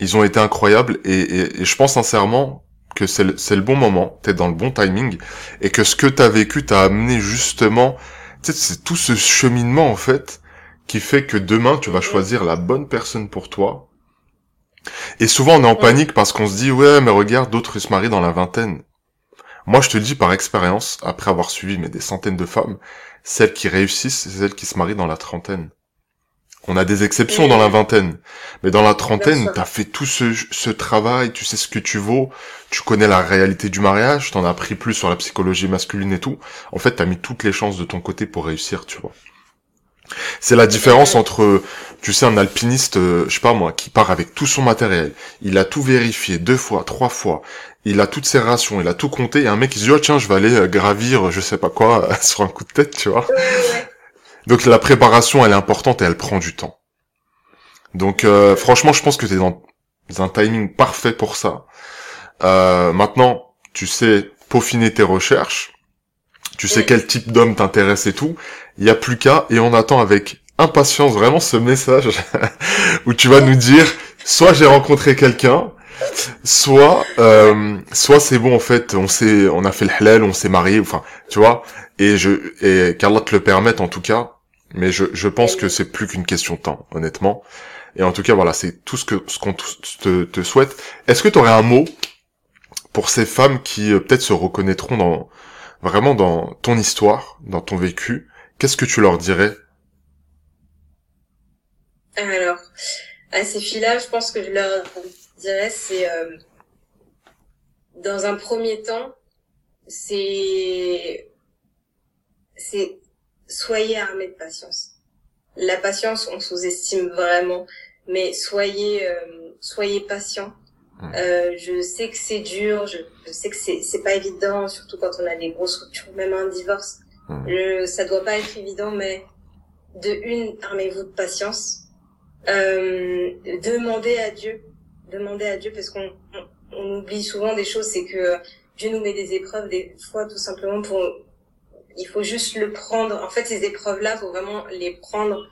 ils ont été incroyables et, et, je pense sincèrement que c'est le, c'est le bon moment, t'es dans le bon timing et que ce que t'as vécu t'a amené justement, tu sais, c'est tout ce cheminement en fait qui fait que demain tu vas choisir la bonne personne pour toi et souvent on est en panique parce qu'on se dit ouais mais regarde d'autres ils se marient dans la vingtaine. Moi je te le dis par expérience, après avoir suivi mais des centaines de femmes, celles qui réussissent c'est celles qui se marient dans la trentaine. On a des exceptions dans la vingtaine, mais dans la trentaine, t'as fait tout ce, ce, travail, tu sais ce que tu vaux, tu connais la réalité du mariage, t'en as appris plus sur la psychologie masculine et tout. En fait, t'as mis toutes les chances de ton côté pour réussir, tu vois. C'est la différence entre, tu sais, un alpiniste, euh, je sais pas moi, qui part avec tout son matériel. Il a tout vérifié deux fois, trois fois. Il a toutes ses rations, il a tout compté. Et un mec qui se dit, oh tiens, je vais aller euh, gravir, je sais pas quoi, sur un coup de tête, tu vois. Donc la préparation, elle est importante et elle prend du temps. Donc euh, franchement, je pense que t'es dans un timing parfait pour ça. maintenant, tu sais peaufiner tes recherches tu sais quel type d'homme t'intéresse et tout. Il y a plus qu'à et on attend avec impatience vraiment ce message où tu vas nous dire soit j'ai rencontré quelqu'un, soit, euh, soit c'est bon en fait, on s'est, on a fait le halal, on s'est marié, enfin, tu vois, et je, et qu'Allah te le permette en tout cas, mais je, je pense que c'est plus qu'une question de temps, honnêtement. Et en tout cas, voilà, c'est tout ce que ce qu'on te, te souhaite. Est-ce que tu aurais un mot pour ces femmes qui euh, peut-être se reconnaîtront dans vraiment dans ton histoire, dans ton vécu Qu'est-ce que tu leur dirais? Alors, à ces filles-là, je pense que je leur dirais, c'est euh, dans un premier temps, c'est c'est soyez armés de patience. La patience, on sous-estime vraiment, mais soyez euh, soyez patient. Euh, je sais que c'est dur, je, sais que c'est c'est pas évident, surtout quand on a des grosses ruptures, même un divorce. Je, ça doit pas être évident, mais de une, armez-vous de patience. Euh, demandez à Dieu, demandez à Dieu parce qu'on on, oublie souvent des choses, c'est que Dieu nous met des épreuves des fois tout simplement pour il faut juste le prendre. En fait, ces épreuves-là, faut vraiment les prendre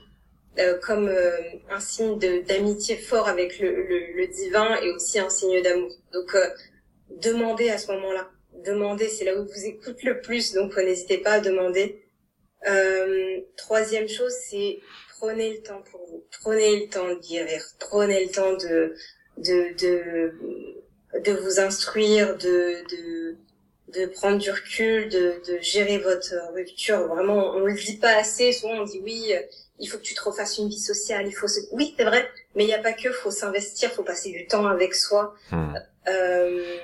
euh, comme euh, un signe d'amitié fort avec le, le, le, divin et aussi un signe d'amour. Donc, euh, demandez à ce moment-là. Demandez, c'est là où vous écoute le plus, donc n'hésitez pas à demander. troisième chose, c'est prenez le temps pour vous. Prenez le temps de guérir. Prenez le temps de de de, de vous instruire, de, de de prendre du recul, de, de gérer votre rupture. Vraiment, on le dit pas assez. Souvent, on dit oui, il faut que tu te refasses une vie sociale. Il faut se... oui, c'est vrai, mais il n'y a pas que. Faut s'investir, faut passer du temps avec soi hmm. euh,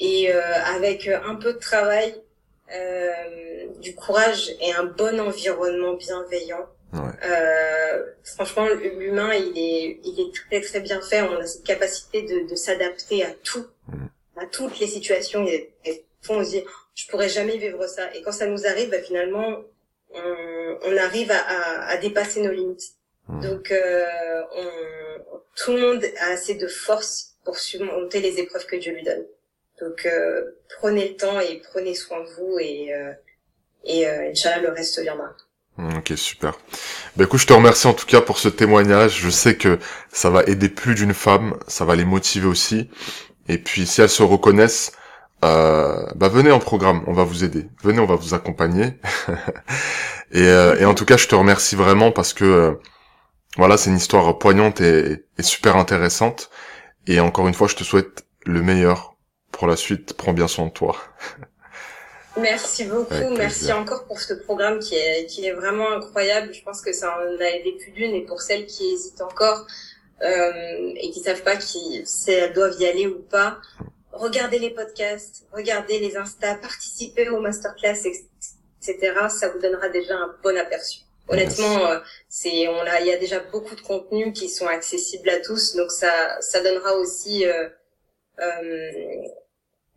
et euh, avec un peu de travail, euh, du courage et un bon environnement bienveillant. Euh, franchement, l'humain, il est, il est très très bien fait. On a cette capacité de, de s'adapter à tout, hmm. à toutes les situations. Et, et on se dit, je pourrais jamais vivre ça. Et quand ça nous arrive, bah, finalement, on, on arrive à, à, à, dépasser nos limites. Hmm. Donc, euh, on, tout le monde a assez de force pour surmonter les épreuves que Dieu lui donne. Donc, euh, prenez le temps et prenez soin de vous et, euh, et euh, Inch'Allah, le reste viendra. Hmm, ok, super. Ben écoute, je te remercie en tout cas pour ce témoignage. Je sais que ça va aider plus d'une femme, ça va les motiver aussi. Et puis si elles se reconnaissent, euh, bah venez en programme, on va vous aider. Venez, on va vous accompagner. et, euh, et, en tout cas, je te remercie vraiment parce que euh, voilà, c'est une histoire poignante et, et, super intéressante. Et encore une fois, je te souhaite le meilleur pour la suite. Prends bien soin de toi. Merci beaucoup, merci encore pour ce programme qui est qui est vraiment incroyable. Je pense que ça en a aidé plus d'une et pour celles qui hésitent encore euh, et qui savent pas qui si elles doivent y aller ou pas regardez les podcasts, regardez les Insta, participez aux masterclass, etc. Ça vous donnera déjà un bon aperçu. Honnêtement, euh, c'est on a il y a déjà beaucoup de contenus qui sont accessibles à tous, donc ça ça donnera aussi euh, euh,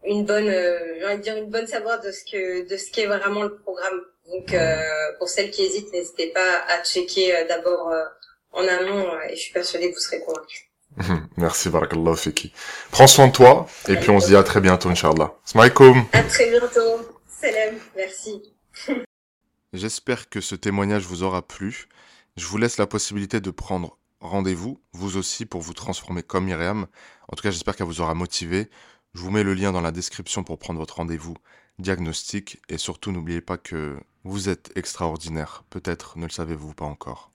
une bonne euh, j'ai envie de dire une bonne savoir de ce que de ce qu'est vraiment le programme. Donc euh, pour celles qui hésitent, n'hésitez pas à checker euh, d'abord en amont et je suis persuadée que vous serez convaincus. Merci, barakallahu fiki. Prends soin de toi, et puis on se dit à très bientôt, Inch'Allah. Assalamualaikum. À très bientôt. Salam. Merci. J'espère que ce témoignage vous aura plu. Je vous laisse la possibilité de prendre rendez-vous, vous aussi, pour vous transformer comme Myriam. En tout cas, j'espère qu'elle vous aura motivé. Je vous mets le lien dans la description pour prendre votre rendez-vous diagnostic. Et surtout, n'oubliez pas que vous êtes extraordinaire. Peut-être ne le savez-vous pas encore.